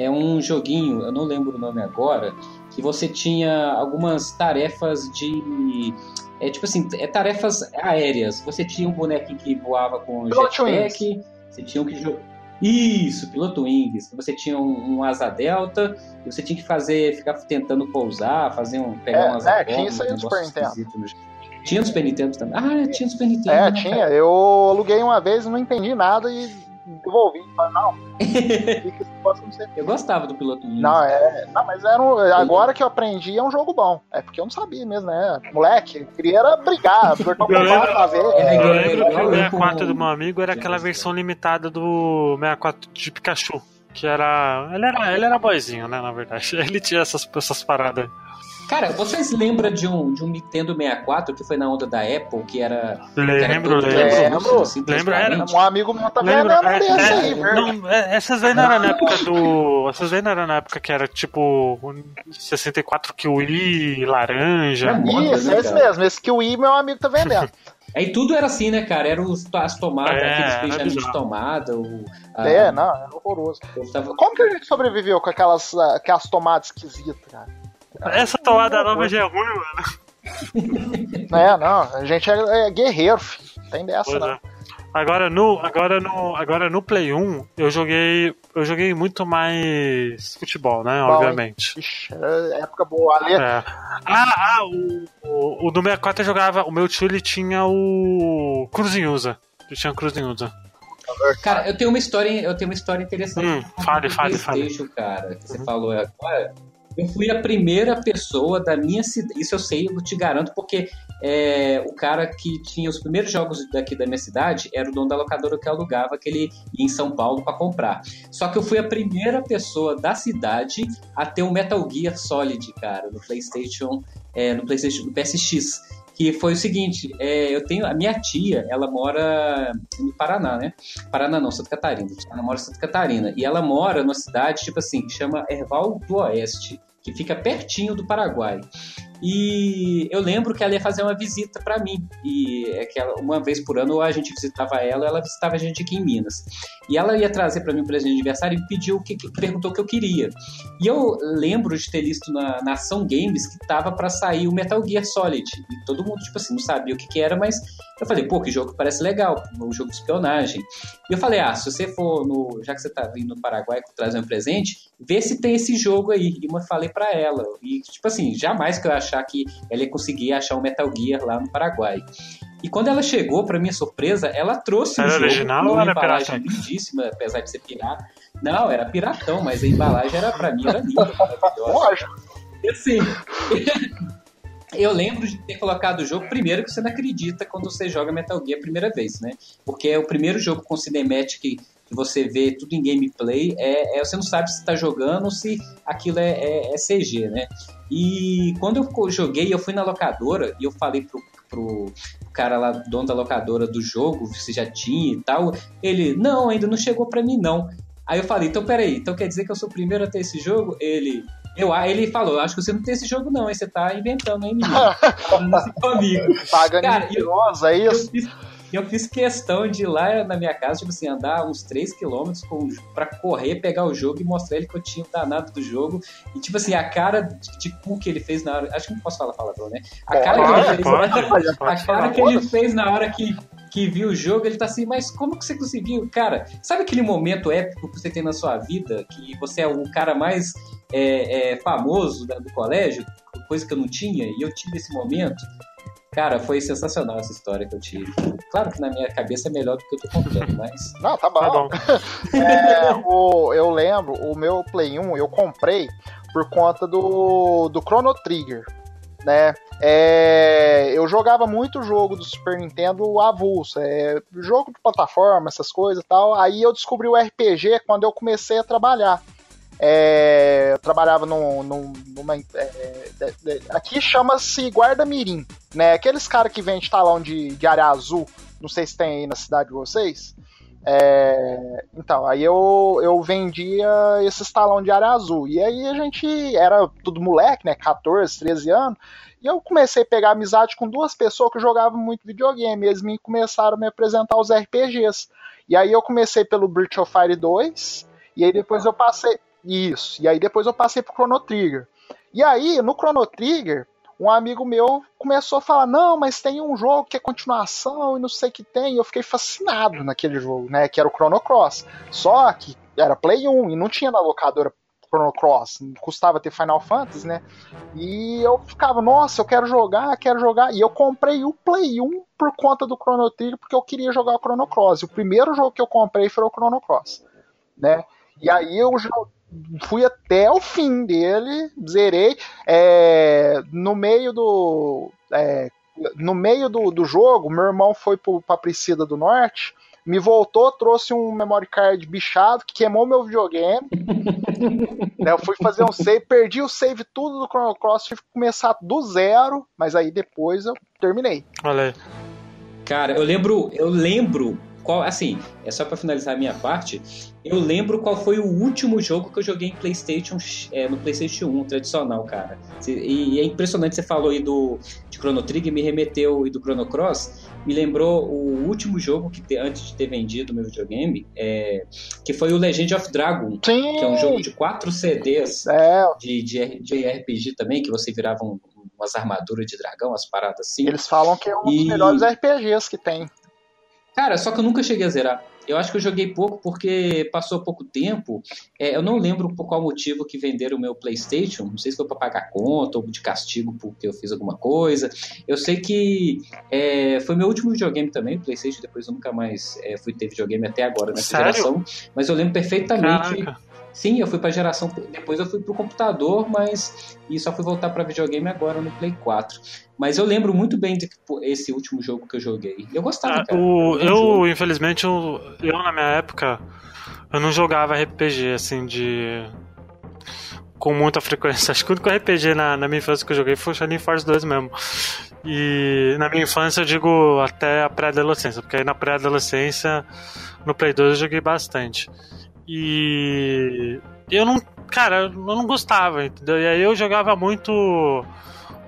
É um joguinho, eu não lembro o nome agora, que você tinha algumas tarefas de. É tipo assim, é tarefas aéreas. Você tinha um bonequinho que voava com jetpack, você tinha um que. Isso, piloto wings. Você tinha um, um, asa delta, e você tinha que fazer, ficar tentando pousar, fazer um, pegar é, umas É, tinha isso aí no Super Nintendo. Tinha no Super Nintendo também. Ah, tinha no Super Nintendo. É, né, tinha. Cara? Eu aluguei uma vez, não entendi nada e devolvi. Falei, não. eu gostava do piloto Wings. Não, é. Não, mas era um, agora que eu aprendi é um jogo bom. É porque eu não sabia mesmo, né? Moleque, eu queria era brigar, apertar o pra ver. É, eu lembro que o 64 do meu amigo era aquela versão limitada do 64 de Pikachu. Que era. Ele era, ele era boizinho, né? Na verdade. Ele tinha essas, essas paradas. Cara, vocês lembram de um, de um Nintendo 64 que foi na onda da Apple, que era. Lembro, lembro. Lembro, assim, lembro era. Um amigo meu também lembro, é, é, aí, não, é, Essas aí não eram na época do. Essas aí não eram na época que era tipo 64 Kiwi, laranja. É Isso, né, esse mesmo. Esse Kiwi meu amigo tá vendendo. Aí tudo era assim, né, cara? Era os, as tomadas, é, aqueles fechamentos de tomada. O, a... É, não, era horroroso. Tava... Como que a gente sobreviveu com aquelas, aquelas tomadas esquisitas, cara? Essa tomada nova já é ruim, mano. É, não, a gente é, é guerreiro, filho. Tem dessa, pois não. É. Agora no, agora no, agora no Play 1, eu joguei, eu joguei muito mais futebol, né, Bom, obviamente. Ixi, é época boa ali. É. Ah, ah, o, o, o do 64 eu jogava, o meu tio ele tinha o Cruzinhusa. Ele tinha o Cruzinhusa. Cara, eu tenho uma história, eu tenho uma história interessante. Hum, fale, fale, fale. cara, que você uhum. falou agora. Eu fui a primeira pessoa da minha cidade. Isso eu sei, eu te garanto, porque é, o cara que tinha os primeiros jogos daqui da minha cidade era o dono da locadora que alugava aquele em São Paulo para comprar. Só que eu fui a primeira pessoa da cidade a ter um Metal Gear Solid, cara, no PlayStation, é, no PlayStation, no PSX que foi o seguinte, é, eu tenho a minha tia, ela mora no Paraná, né? Paraná não, Santa Catarina. Ela mora em Santa Catarina e ela mora numa cidade tipo assim que chama Erval do Oeste, que fica pertinho do Paraguai. E eu lembro que ela ia fazer uma visita para mim. E é que ela, uma vez por ano a gente visitava ela, ela visitava a gente aqui em Minas. E ela ia trazer para mim um presente de aniversário e pediu que, que perguntou o que eu queria. E eu lembro de ter visto na, na Ação Games que tava para sair o Metal Gear Solid. E todo mundo, tipo assim, não sabia o que, que era, mas eu falei, pô, que jogo parece legal, um jogo de espionagem. E eu falei, ah, se você for no. Já que você tá vindo no Paraguai trazer um presente, vê se tem esse jogo aí. E eu falei para ela. E, tipo assim, jamais que eu achar achar que ela ia conseguir achar um Metal Gear lá no Paraguai. E quando ela chegou, para minha surpresa, ela trouxe era um jogo original ou era embalagem piratão? lindíssima, apesar de ser pirata. Não, era piratão, mas a embalagem era para mim era linda. Lógico. E assim, eu lembro de ter colocado o jogo primeiro que você não acredita quando você joga Metal Gear a primeira vez, né? Porque é o primeiro jogo com cinematic que você vê tudo em gameplay, é, é você não sabe se está jogando ou se aquilo é, é, é, CG, né? E quando eu joguei, eu fui na locadora e eu falei pro, pro cara lá, dono da locadora do jogo, se já tinha e tal. Ele, não, ainda não chegou para mim não. Aí eu falei, então peraí, então quer dizer que eu sou o primeiro a ter esse jogo? Ele, eu, ele falou, acho que você não tem esse jogo não, aí você tá inventando, hein, menino? Falando assim comigo. Pagando Cara, mentirosa, é isso? Eu fiz, eu fiz questão de ir lá na minha casa, tipo assim, andar uns 3km pra correr, pegar o jogo e mostrar ele que eu tinha o danado do jogo. E, tipo assim, a cara de cu que ele fez na hora. Acho que não posso falar palavrão, né? A cara que ele fez, pode, a cara que ele fez na hora que, que viu o jogo, ele tá assim, mas como que você conseguiu? Cara, sabe aquele momento épico que você tem na sua vida, que você é o cara mais é, é, famoso do colégio, coisa que eu não tinha, e eu tive esse momento? Cara, foi sensacional essa história que eu tive. Claro que na minha cabeça é melhor do que eu tô contando, mas. Não, tá bom. Tá bom. é, o, eu lembro, o meu Play 1 eu comprei por conta do, do Chrono Trigger. Né? É, eu jogava muito jogo do Super Nintendo avulso, é, jogo de plataforma, essas coisas e tal. Aí eu descobri o RPG quando eu comecei a trabalhar. É, eu trabalhava num, num, numa. É, aqui chama-se Guarda Mirim, né? Aqueles caras que vendem talão de, de área azul, não sei se tem aí na cidade de vocês. É, então, aí eu, eu vendia esses talão de área azul. E aí a gente era tudo moleque, né? 14, 13 anos. E eu comecei a pegar amizade com duas pessoas que jogavam muito videogame. Eles me começaram a me apresentar os RPGs. E aí eu comecei pelo Breath of Fire 2. E aí depois eu passei. Isso. E aí depois eu passei pro Chrono Trigger. E aí, no Chrono Trigger, um amigo meu começou a falar: não, mas tem um jogo que é continuação e não sei o que tem. E eu fiquei fascinado naquele jogo, né? Que era o Chrono Cross. Só que era Play 1 e não tinha na locadora Chrono Cross. Custava ter Final Fantasy, né? E eu ficava, nossa, eu quero jogar, quero jogar. E eu comprei o Play 1 por conta do Chrono Trigger, porque eu queria jogar o Chrono Cross. E o primeiro jogo que eu comprei foi o Chrono Cross, né? E aí eu fui até o fim dele, zerei. É, no meio do. É, no meio do, do jogo, meu irmão foi para Priscila do Norte, me voltou, trouxe um memory card bichado que queimou meu videogame. eu fui fazer um save, perdi o save tudo do Chrono Cross, tive que começar do zero, mas aí depois eu terminei. Olha aí. Cara, eu lembro, eu lembro qual, assim, é só para finalizar a minha parte, eu lembro qual foi o último jogo que eu joguei em PlayStation, é, no PlayStation 1 tradicional, cara. E, é impressionante você falou aí do de Chrono Trigger, me remeteu e do Chrono Cross, me lembrou o último jogo que te, antes de ter vendido meu videogame, é, que foi o Legend of Dragon, Sim. que é um jogo de quatro CDs é. de, de, de RPG também, que você virava um, umas armaduras de dragão, umas paradas assim. Eles falam que é um dos e... melhores RPGs que tem. Cara, só que eu nunca cheguei a zerar. Eu acho que eu joguei pouco porque passou pouco tempo. É, eu não lembro por qual motivo que venderam o meu PlayStation. Não sei se foi para pagar conta ou de castigo porque eu fiz alguma coisa. Eu sei que é, foi meu último videogame também, PlayStation. Depois eu nunca mais é, fui ter videogame até agora nessa Sério? geração. Mas eu lembro perfeitamente. Caraca. Sim, eu fui para geração. Depois eu fui pro computador, mas. E só fui voltar para videogame agora no Play 4. Mas eu lembro muito bem desse último jogo que eu joguei. Eu gostava, ah, cara. O, eu, jogo. infelizmente, eu, eu na minha época, eu não jogava RPG, assim, de. Com muita frequência. Acho que o único RPG na, na minha infância que eu joguei foi o Shining Force 2 mesmo. E na minha infância eu digo até a pré-adolescência, porque aí na pré-adolescência, no Play 2 eu joguei bastante. E eu não. Cara, eu não gostava, entendeu? E aí eu jogava muito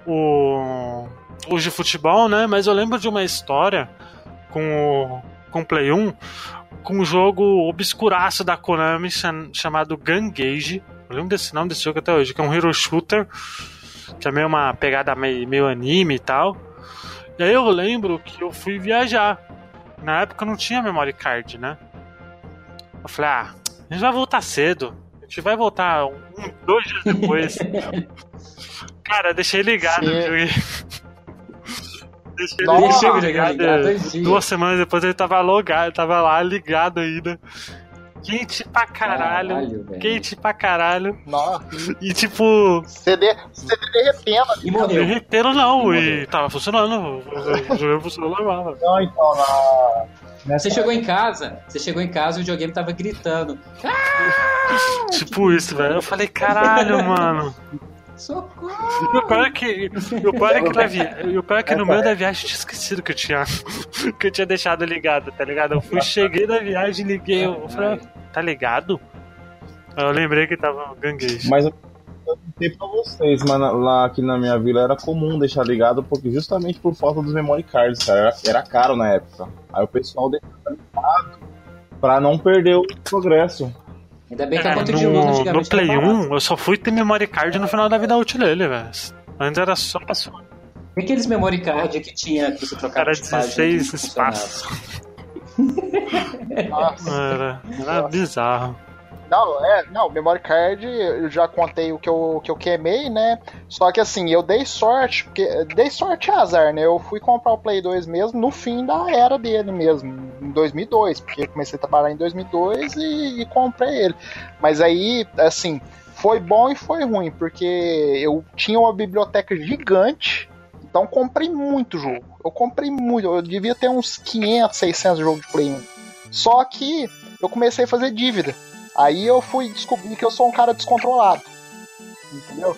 o, os de futebol, né? Mas eu lembro de uma história com o com Play 1 com um jogo obscuraço da Konami chamado Gun Gage. Eu lembro desse nome desse jogo até hoje, que é um hero shooter, que é meio uma pegada meio, meio anime e tal. E aí eu lembro que eu fui viajar. Na época não tinha memory card, né? Eu falei, ah, a gente vai voltar cedo. A gente vai voltar um, dois dias depois. Cara, deixei ligado. deixei, Nossa, ligado. ligado duas semanas depois ele tava logado, tava lá ligado ainda. Quente pra caralho. caralho quente pra caralho. Nossa. E tipo. CD, CD derretendo. E morreu. Derretendo não, e, e tava funcionando. O jogo funcionou normal. Não, então, na. Nessa... Você chegou em casa, você chegou em casa e o videogame tava gritando. Tipo isso, velho. Eu falei, caralho, mano. Socorro! E o pior é que, o pior é que, na via... o pior é que no meio da viagem eu tinha esquecido que eu tinha, que eu tinha deixado ligado, tá ligado? Eu fui, cheguei na viagem, liguei, eu falei, tá ligado? Eu lembrei que tava ganguejo. Mas eu perguntei pra vocês, mas lá aqui na minha vila era comum deixar ligado, porque justamente por falta dos memory cards, cara, era, era caro na época. Aí o pessoal deixava ligado pra não perder o progresso. Ainda bem que a é, conta no, de luz antigamente No Play 1, eu só fui ter memory card no final da vida útil dele, velho. Antes era só password. E aqueles memory card que tinha que você trocava Era 16 espaços. Nossa. Era, era bizarro. Não, é, não, memory card, eu já contei o que eu, que eu queimei, né? Só que assim, eu dei sorte, porque dei sorte e azar, né? Eu fui comprar o Play 2 mesmo no fim da era dele mesmo, em 2002, porque eu comecei a trabalhar em 2002 e, e comprei ele. Mas aí, assim, foi bom e foi ruim, porque eu tinha uma biblioteca gigante, então comprei muito jogo. Eu comprei muito, eu devia ter uns 500, 600 jogos de Play 1. Só que eu comecei a fazer dívida. Aí eu fui descobrir que eu sou um cara descontrolado. Entendeu?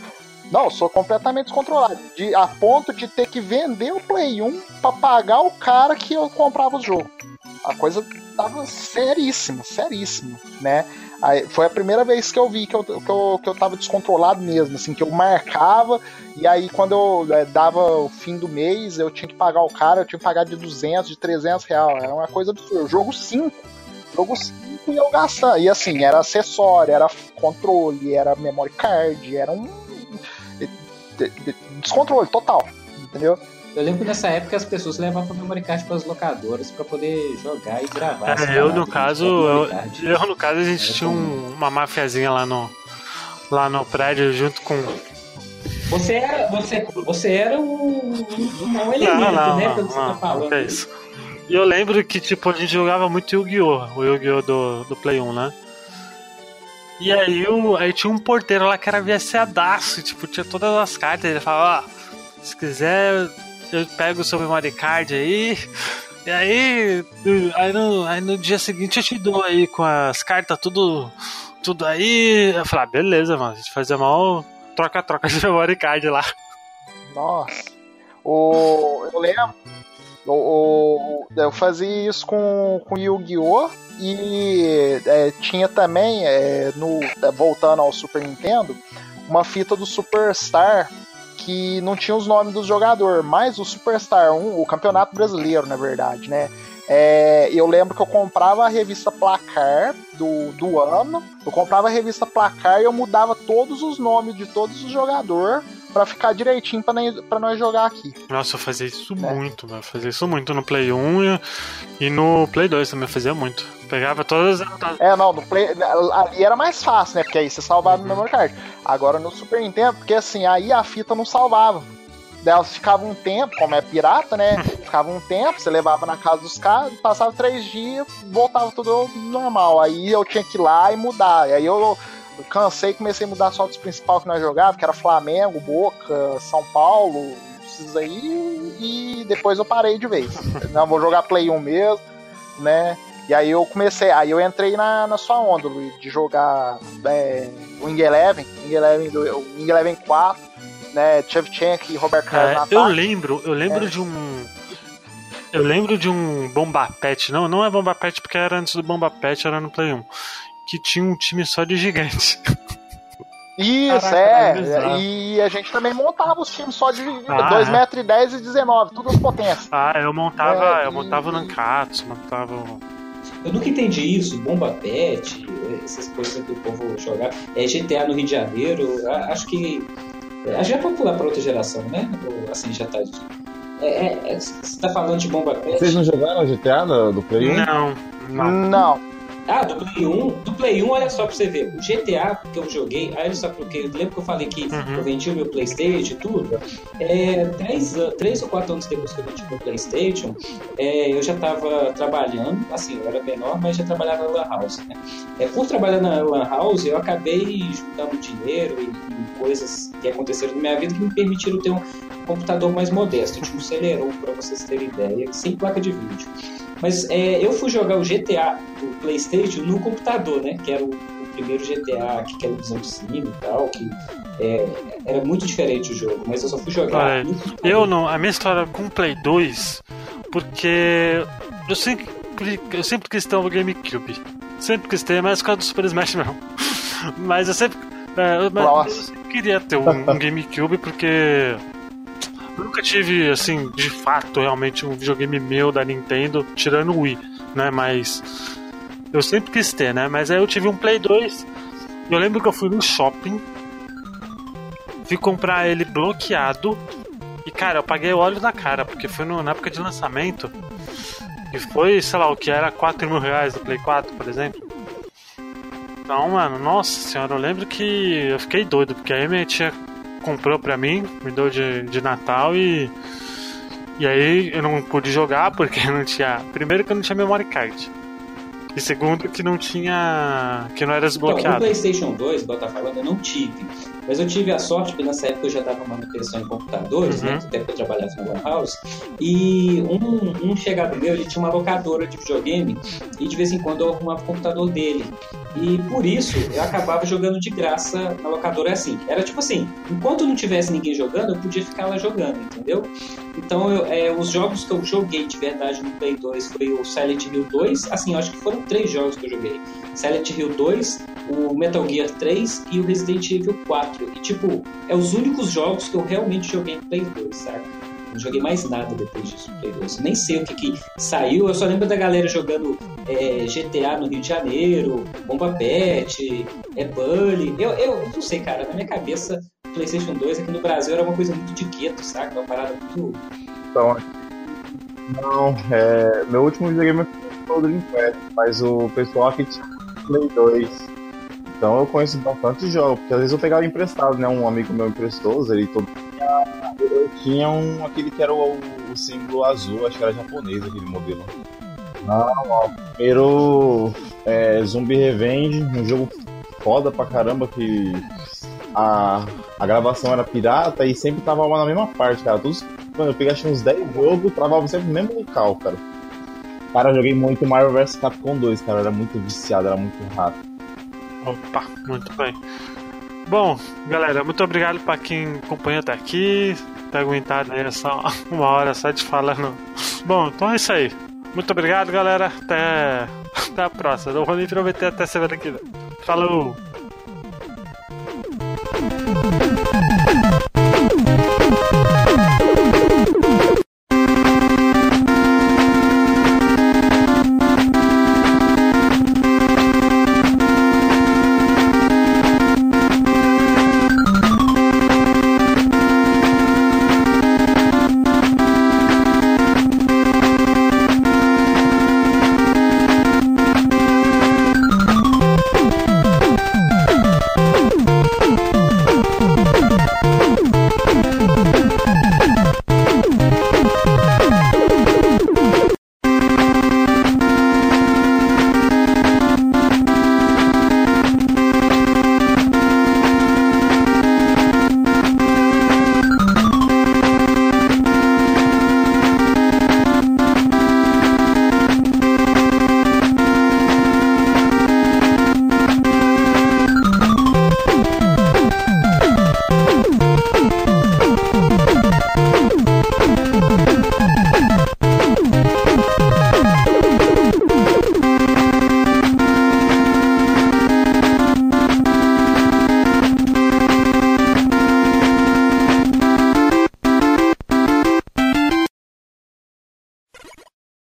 Não, sou completamente descontrolado. De, a ponto de ter que vender o Play 1 pra pagar o cara que eu comprava o jogo. A coisa tava seríssima, seríssima, né? Aí, foi a primeira vez que eu vi que eu, que, eu, que eu tava descontrolado mesmo, assim, que eu marcava e aí quando eu é, dava o fim do mês, eu tinha que pagar o cara, eu tinha que pagar de 200, de 300 reais. Era uma coisa absurda. Jogo 5. Jogo 5 e eu gastava. E assim, era acessório, era controle, era memory card, era um. Descontrole total, entendeu? Eu lembro que nessa época as pessoas levavam memory card para as locadoras para poder jogar e gravar. É, eu no caso, eu, eu, no caso a gente tinha um, uma mafiazinha lá no lá no prédio junto com você era você, você era o, o não elemento, não, não, né, não, não, tá não, é isso. E eu lembro que, tipo, a gente jogava muito Yu-Gi-Oh! O Yu-Gi-Oh! Do, do Play 1, né? E aí, o, aí tinha um porteiro lá que era viciadaço, tipo, tinha todas as cartas. Ele falava, ó, se quiser, eu pego o seu memory card aí. E aí, aí no, aí no dia seguinte eu te dou aí com as cartas tudo, tudo aí. Eu falei, ah, beleza, mano, a gente fazia mal troca-troca de memory card lá. Nossa. O, eu lembro, o, eu fazia isso com, com Yu-Gi-Oh! E é, tinha também, é, no, é, voltando ao Super Nintendo, uma fita do Superstar que não tinha os nomes dos jogadores, mas o Superstar 1, o campeonato brasileiro, na verdade, né? É, eu lembro que eu comprava a revista Placar do, do ano, eu comprava a revista Placar e eu mudava todos os nomes de todos os jogadores para ficar direitinho para nós jogar aqui. Nossa, eu fazia isso é. muito, eu fazia isso muito no Play 1 e, no Play 2 também eu fazia muito. Pegava todas as. É, não, no Play. Ali era mais fácil, né? Porque aí você salvava uhum. no memory card. Agora no Super Nintendo, porque assim, aí a fita não salvava. Elas ficavam um tempo, como é pirata, né? Ficava um tempo, você levava na casa dos caras, passava três dias, voltava tudo normal. Aí eu tinha que ir lá e mudar. E aí eu cansei e comecei a mudar só dos principais que nós jogávamos, que era Flamengo, Boca, São Paulo, esses aí, e depois eu parei de vez. Não, vou jogar Play 1 mesmo, né? E aí eu comecei, aí eu entrei na, na sua onda, Luiz, de jogar é, Wing Eleven, Wing Eleven, do, Wing Eleven 4, né? Chevchenko e Robert Carlos é, Eu lembro, eu lembro é. de um. Eu lembro de um Bomba Pet, não, não é Bomba Pet porque era antes do Bomba Pet, era no Play 1 que tinha um time só de gigantes. Isso, Caraca, é. é e a gente também montava os times só de ah, 2 metros e 10 e 19, todas as potências. Ah, eu montava, é, eu montava o Nankatsu, montava Eu nunca entendi isso, Bomba Pet, essas coisas que o povo jogava. É GTA no Rio de Janeiro, acho que. Já é popular para outra geração, né? Assim, já tá. É, é, você tá falando de Bomba Pet? Vocês não jogaram GTA do, do Play 1? Não, não. Não. Ah, do Play 1, do Play 1, olha só pra você ver, o GTA que eu joguei, olha só porque eu lembro que eu falei que uhum. eu vendi o meu Playstation e tudo, é, três, três ou quatro anos depois que eu vendi o meu Playstation, é, eu já tava trabalhando, assim, eu era menor, mas já trabalhava na Lan House, né? É, por trabalhar na Lan House, eu acabei juntando dinheiro e, e coisas que aconteceram na minha vida que me permitiram ter um computador mais modesto, tipo um Celeron, para vocês terem ideia, sem placa de vídeo. Mas é, eu fui jogar o GTA do PlayStation no computador, né? Que era o, o primeiro GTA que era visão de cima e tal, que é, era muito diferente o jogo, mas eu só fui jogar. Olha, eu não, a minha história com o Play 2, porque eu sempre, eu sempre quis ter um GameCube. Sempre quis ter, mas por causa do Super Smash não. mas eu sempre. É, mas eu sempre queria ter um, um GameCube porque nunca tive, assim, de fato, realmente um videogame meu da Nintendo, tirando o Wii, né? Mas eu sempre quis ter, né? Mas aí eu tive um Play 2. Eu lembro que eu fui no shopping, fui comprar ele bloqueado. E cara, eu paguei o óleo na cara, porque foi no, na época de lançamento. E foi, sei lá, o que era 4 mil reais do Play 4, por exemplo. Então, mano, nossa senhora, eu lembro que eu fiquei doido, porque aí minha tia comprou pra mim, me deu de, de Natal e. E aí eu não pude jogar porque não tinha. Primeiro que eu não tinha memory card. E segundo que não tinha. que não era desbloqueado. Então, o Playstation 2, Bota falando, eu não tive. Mas eu tive a sorte, porque nessa época eu já dava manutenção em computadores, né, uhum. né? Até que eu trabalhava na Lan House. E um, um chegado meu, ele tinha uma locadora de videogame e de vez em quando eu arrumava o computador dele. E por isso eu acabava jogando de graça na locadora assim. Era tipo assim, enquanto não tivesse ninguém jogando, eu podia ficar lá jogando, entendeu? Então eu, é, os jogos que eu joguei de verdade no Play 2 foi o Silent Hill 2. Assim, eu acho que foram três jogos que eu joguei. Silent Hill 2, o Metal Gear 3 e o Resident Evil 4. E, tipo, é os únicos jogos que eu realmente joguei no Play 2, sabe? Não joguei mais nada depois disso no Play 2. Nem sei o que, que saiu. Eu só lembro da galera jogando é, GTA no Rio de Janeiro, Bomba Pet, é Bully. Eu, eu não sei, cara. Na minha cabeça, PlayStation 2 aqui no Brasil era uma coisa muito de gueto, saca? Uma parada muito. Então, não, é, meu último videogame foi o Dreamcast, mas o pessoal aqui tinha Play 2. Então eu conheço bastante jogos, porque às vezes eu pegava emprestado, né? Um amigo meu emprestou, ele todo eu tinha um aquele que era o, o símbolo azul, acho que era japonês aquele modelo. Não, ó, primeiro é, Zumbi Revenge, um jogo foda pra caramba que a, a gravação era pirata e sempre tava na mesma parte, cara. Todos, quando eu peguei acho uns 10 jogos, travava sempre no mesmo local, cara. Cara, eu joguei muito Marvel vs Capcom 2, cara. Era muito viciado, era muito rápido. Opa, muito bem. Bom, galera, muito obrigado para quem acompanhou até aqui. Ter aguentado aí só uma hora só de falando. Bom, então é isso aí. Muito obrigado, galera. Até, até a próxima. Não vou nem prometer até semana que vem. Falou!